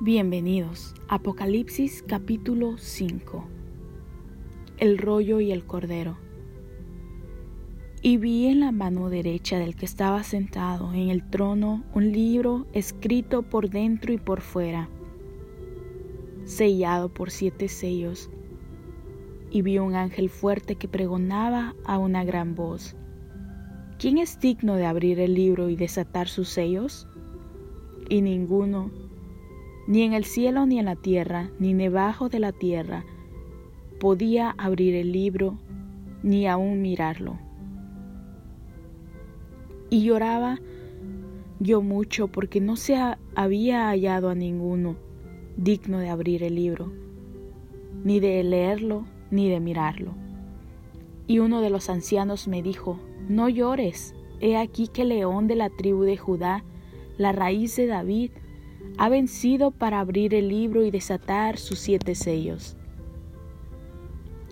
Bienvenidos. Apocalipsis capítulo 5. El rollo y el cordero. Y vi en la mano derecha del que estaba sentado en el trono un libro escrito por dentro y por fuera, sellado por siete sellos. Y vi un ángel fuerte que pregonaba a una gran voz. ¿Quién es digno de abrir el libro y desatar sus sellos? Y ninguno ni en el cielo ni en la tierra, ni debajo de la tierra, podía abrir el libro, ni aún mirarlo. Y lloraba yo mucho porque no se había hallado a ninguno digno de abrir el libro, ni de leerlo, ni de mirarlo. Y uno de los ancianos me dijo, no llores, he aquí que león de la tribu de Judá, la raíz de David, ha vencido para abrir el libro y desatar sus siete sellos.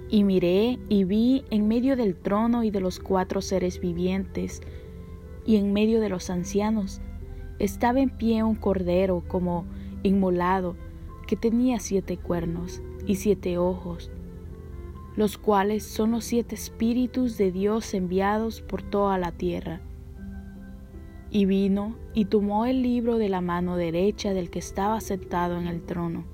Y miré y vi en medio del trono y de los cuatro seres vivientes, y en medio de los ancianos, estaba en pie un cordero como inmolado, que tenía siete cuernos y siete ojos, los cuales son los siete espíritus de Dios enviados por toda la tierra. Y vino y tomó el libro de la mano derecha del que estaba sentado en el trono.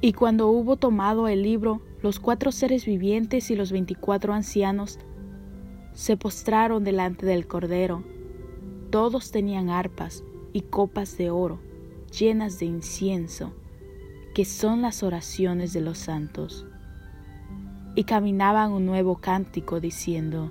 Y cuando hubo tomado el libro, los cuatro seres vivientes y los veinticuatro ancianos se postraron delante del Cordero. Todos tenían arpas y copas de oro llenas de incienso, que son las oraciones de los santos. Y caminaban un nuevo cántico diciendo,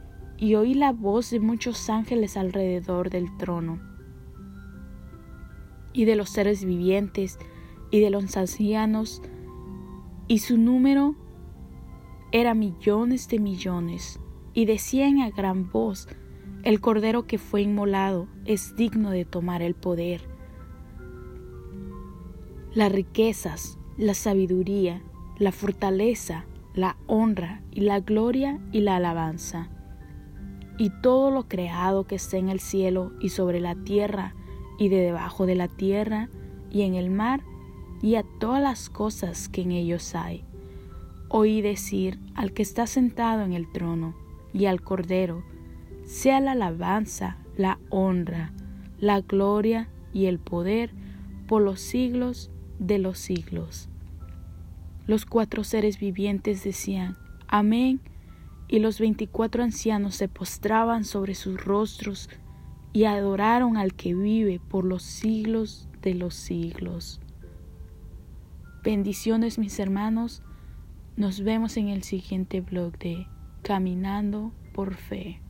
y oí la voz de muchos ángeles alrededor del trono, y de los seres vivientes, y de los ancianos, y su número era millones de millones, y decían a gran voz, el cordero que fue inmolado es digno de tomar el poder, las riquezas, la sabiduría, la fortaleza, la honra y la gloria y la alabanza y todo lo creado que esté en el cielo y sobre la tierra y de debajo de la tierra y en el mar y a todas las cosas que en ellos hay. Oí decir al que está sentado en el trono y al Cordero, sea la alabanza, la honra, la gloria y el poder por los siglos de los siglos. Los cuatro seres vivientes decían, Amén y los veinticuatro ancianos se postraban sobre sus rostros y adoraron al que vive por los siglos de los siglos. Bendiciones mis hermanos, nos vemos en el siguiente blog de Caminando por Fe.